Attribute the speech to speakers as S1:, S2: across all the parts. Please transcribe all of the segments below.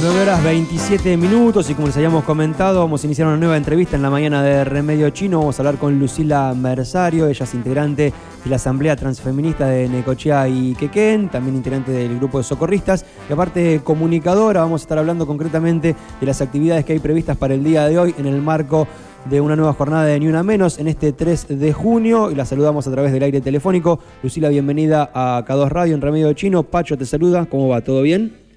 S1: 9 horas 27 minutos y como les habíamos comentado, vamos a iniciar una nueva entrevista en la mañana de Remedio Chino. Vamos a hablar con Lucila Mersario, ella es integrante de la Asamblea Transfeminista de Necochea y Quequén, también integrante del grupo de socorristas y aparte comunicadora. Vamos a estar hablando concretamente de las actividades que hay previstas para el día de hoy en el marco de una nueva jornada de Ni Una Menos en este 3 de junio y la saludamos a través del aire telefónico. Lucila, bienvenida a K2 Radio en Remedio Chino. Pacho te saluda, ¿cómo va? ¿Todo bien?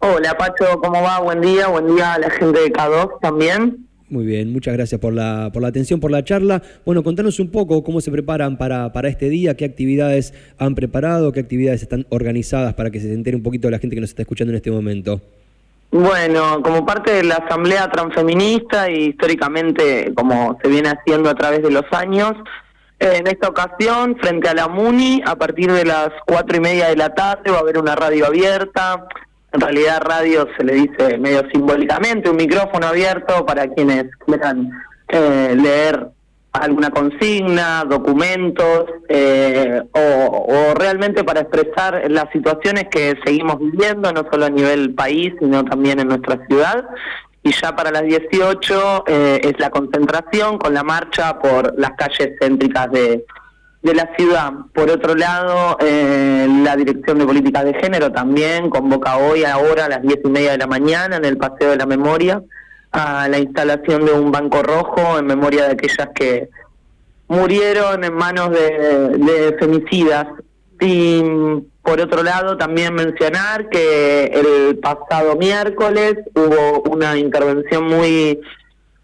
S2: Hola Pacho, ¿cómo va? Buen día, buen día a la gente de K2 también.
S1: Muy bien, muchas gracias por la, por la atención, por la charla. Bueno, contanos un poco cómo se preparan para, para este día, qué actividades han preparado, qué actividades están organizadas para que se entere un poquito la gente que nos está escuchando en este momento.
S2: Bueno, como parte de la Asamblea Transfeminista y históricamente como se viene haciendo a través de los años, en esta ocasión, frente a la MUNI, a partir de las cuatro y media de la tarde va a haber una radio abierta, en realidad radio se le dice medio simbólicamente, un micrófono abierto para quienes quieran eh, leer alguna consigna, documentos, eh, o, realmente para expresar las situaciones que seguimos viviendo, no solo a nivel país, sino también en nuestra ciudad. Y ya para las 18 eh, es la concentración con la marcha por las calles céntricas de, de la ciudad. Por otro lado, eh, la Dirección de Políticas de Género también convoca hoy, ahora a las diez y media de la mañana, en el Paseo de la Memoria, a la instalación de un banco rojo en memoria de aquellas que murieron en manos de, de femicidas. Y por otro lado, también mencionar que el pasado miércoles hubo una intervención muy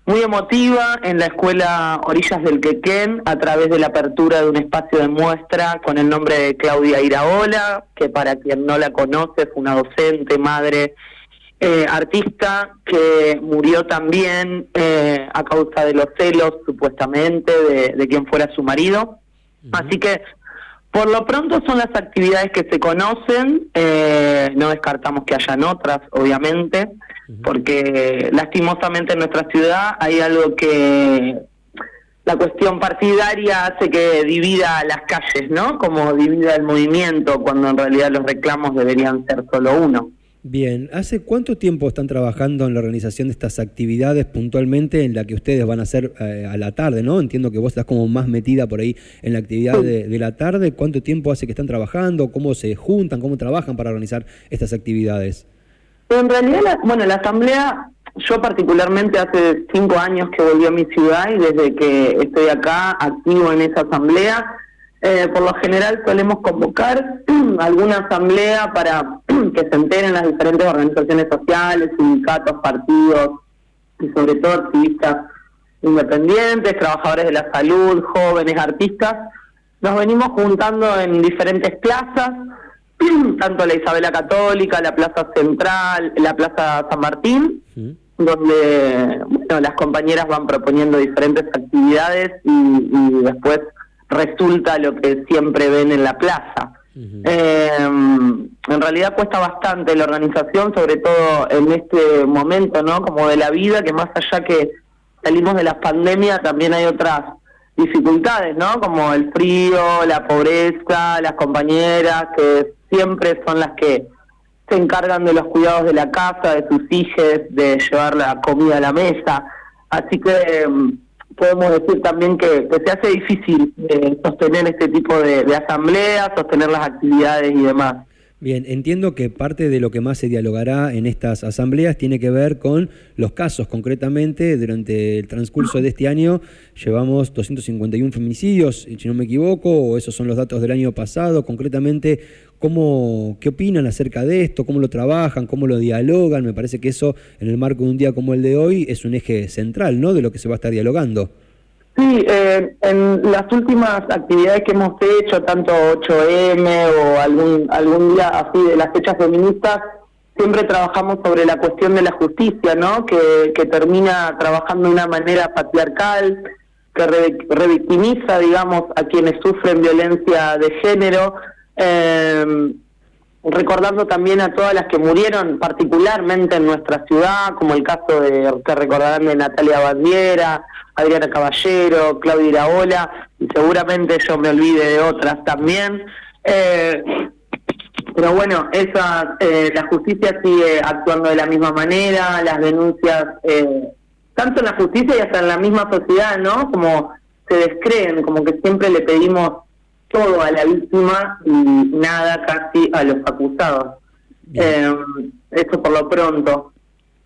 S2: muy emotiva en la escuela Orillas del Quequén a través de la apertura de un espacio de muestra con el nombre de Claudia Iraola, que para quien no la conoce fue una docente, madre, eh, artista que murió también eh, a causa de los celos supuestamente de, quien fuera su marido. Así que por lo pronto son las actividades que se conocen, eh, no descartamos que hayan otras, obviamente porque lastimosamente en nuestra ciudad hay algo que la cuestión partidaria hace que divida las calles, ¿no? Como divida el movimiento, cuando en realidad los reclamos deberían ser solo uno.
S1: Bien, ¿hace cuánto tiempo están trabajando en la organización de estas actividades puntualmente en la que ustedes van a hacer eh, a la tarde, ¿no? Entiendo que vos estás como más metida por ahí en la actividad de, de, la tarde. ¿Cuánto tiempo hace que están trabajando? ¿Cómo se juntan? ¿Cómo trabajan para organizar estas actividades?
S2: en realidad, bueno, la asamblea, yo particularmente hace cinco años que volví a mi ciudad y desde que estoy acá activo en esa asamblea, eh, por lo general solemos convocar alguna asamblea para que se enteren las diferentes organizaciones sociales, sindicatos, partidos y sobre todo activistas independientes, trabajadores de la salud, jóvenes, artistas. Nos venimos juntando en diferentes plazas tanto la Isabela Católica, la Plaza Central, la Plaza San Martín, donde bueno, las compañeras van proponiendo diferentes actividades y, después resulta lo que siempre ven en la plaza. Eh, en realidad cuesta bastante la organización, sobre todo en este momento, ¿no? Como de la vida, que más allá que salimos de las pandemias, también hay otras dificultades, ¿no? Como el frío, la pobreza, las compañeras que siempre son las que se encargan de los cuidados de la casa, de sus hijos, de llevar la comida a la mesa. Así que mm, podemos decir también que, se hace difícil eh, sostener este tipo de, de asambleas, sostener las actividades y demás.
S1: Bien, entiendo que parte de lo que más se dialogará en estas asambleas tiene que ver con los casos. Concretamente, durante el transcurso de este año llevamos 251 feminicidios, si no me equivoco, o esos son los datos del año pasado. Concretamente, ¿cómo, ¿qué opinan acerca de esto? ¿Cómo lo trabajan? ¿Cómo lo dialogan? Me parece que eso, en el marco de un día como el de hoy, es un eje central ¿no? de lo que se va a estar dialogando.
S2: Sí, eh, en las últimas actividades que hemos hecho, tanto 8M o algún, algún día así de las fechas feministas, siempre trabajamos sobre la cuestión de la justicia, ¿no? Que, que termina trabajando de una manera patriarcal, que revictimiza, digamos, a quienes sufren violencia de género. Eh, recordando también a todas las que murieron particularmente en nuestra ciudad, como el caso de que recordarán de Natalia Bandiera, Adriana Caballero, Claudia Iraola, y seguramente yo me olvide de otras también. Eh, Pero bueno, esa, eh, la justicia sigue actuando de la misma manera, las denuncias, eh, tanto en la justicia y hasta en la misma sociedad, ¿no? Como se descreen, como que siempre le pedimos todo a la víctima y nada casi a los acusados. Eh, esto por lo pronto.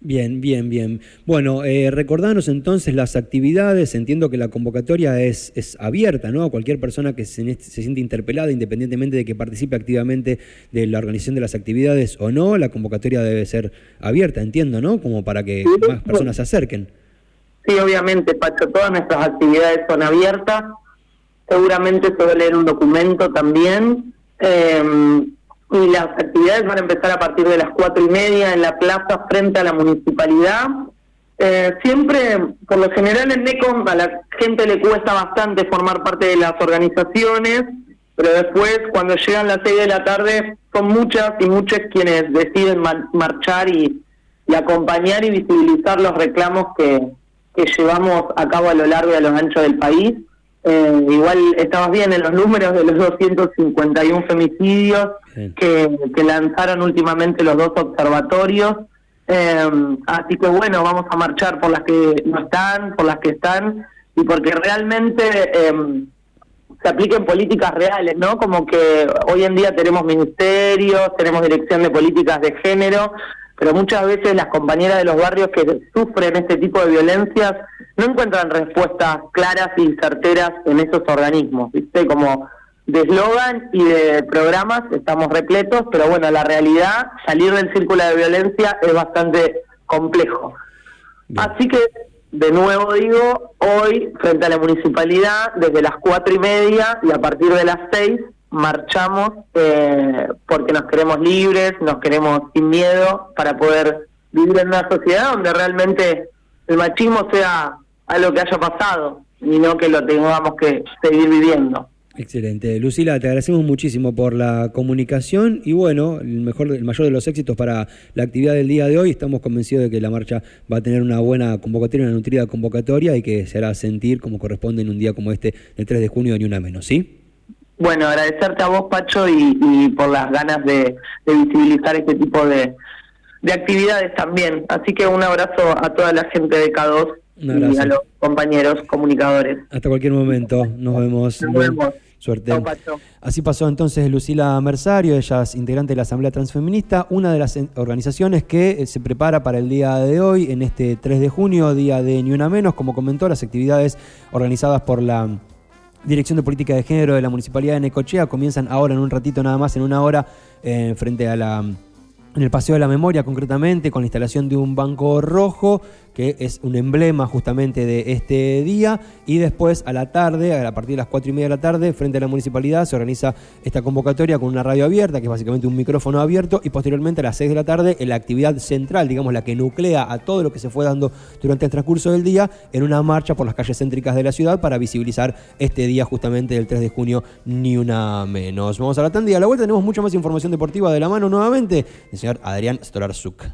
S1: Bien, bien, bien. Bueno, eh, recordanos entonces las actividades. Entiendo que la convocatoria es, es abierta, ¿no? A cualquier persona que se, se, siente interpelada, independientemente de que participe activamente de la organización de las actividades o no, la convocatoria debe ser abierta, entiendo, ¿no? Como para que más personas se acerquen.
S2: Sí, obviamente, Pacho, todas nuestras actividades son abiertas. Seguramente se va a leer un documento también. Eh, y las actividades van a empezar a partir de las cuatro y media en la plaza frente a la municipalidad. Eh, siempre, por lo general en NECOM a la gente le cuesta bastante formar parte de las organizaciones, pero después cuando llegan las seis de la tarde son muchas y muchos quienes deciden marchar y, acompañar y visibilizar los reclamos que, que llevamos a cabo a lo largo y a lo ancho del país. Eh, igual estamos bien en los números de los 251 femicidios que, lanzaron últimamente los dos observatorios. Eh, así que bueno, vamos a marchar por las que no están, por las que están, y porque realmente eh, se apliquen políticas reales, ¿no? Como que hoy en día tenemos ministerios, tenemos dirección de políticas de género, pero muchas veces las compañeras de los barrios que sufren este tipo de violencias no encuentran respuestas claras y certeras en esos organismos, ¿viste? Como de eslogan y de programas estamos repletos, pero bueno, la realidad, salir del círculo de violencia es bastante complejo. Así que, de nuevo digo, hoy, frente a la municipalidad, desde las cuatro y media y a partir de las seis, marchamos eh, porque nos queremos libres, nos queremos sin miedo para poder vivir en una sociedad donde realmente el machismo sea algo que haya pasado y no que lo tengamos que seguir viviendo.
S1: Excelente. Lucila, te agradecemos muchísimo por la comunicación y bueno, el mejor, el mayor de los éxitos para la actividad del día de hoy. Estamos convencidos de que la marcha va a tener una buena convocatoria, una nutrida convocatoria y que se hará sentir como corresponde en un día como este, el 3 de junio, ni una menos, ¿sí?
S2: Bueno, agradecerte a vos, Pacho, y, por las ganas de, visibilizar este tipo de, de actividades también. Así que un abrazo a toda la gente de K2 y a los compañeros comunicadores.
S1: Hasta cualquier momento. Nos vemos.
S2: Nos vemos.
S1: Suerte. Así pasó entonces Lucila Mersario, ella es integrante de la Asamblea Transfeminista, una de las organizaciones que eh, se prepara para el día de hoy, en este 3 de junio, día de Ni Una Menos, como comentó, las actividades organizadas por la Dirección de Política de Género de la Municipalidad de Necochea. Comienzan ahora en un ratito nada más, en una hora, eh, frente a la en el Paseo de la Memoria concretamente, con la instalación de un banco rojo, que es un emblema justamente de este día, y después a la tarde, a partir de las 4 y media de la tarde, frente a la municipalidad, se organiza esta convocatoria con una radio abierta, que es básicamente un micrófono abierto, y posteriormente a las 6 de la tarde, en la actividad central, digamos la que nuclea a todo lo que se fue dando durante el transcurso del día, en una marcha por las calles céntricas de la ciudad para visibilizar este día justamente del 3 de junio, ni una menos. Vamos a la tanda y a la vuelta tenemos mucha más información deportiva de la mano nuevamente señor Adrián Storarzuk.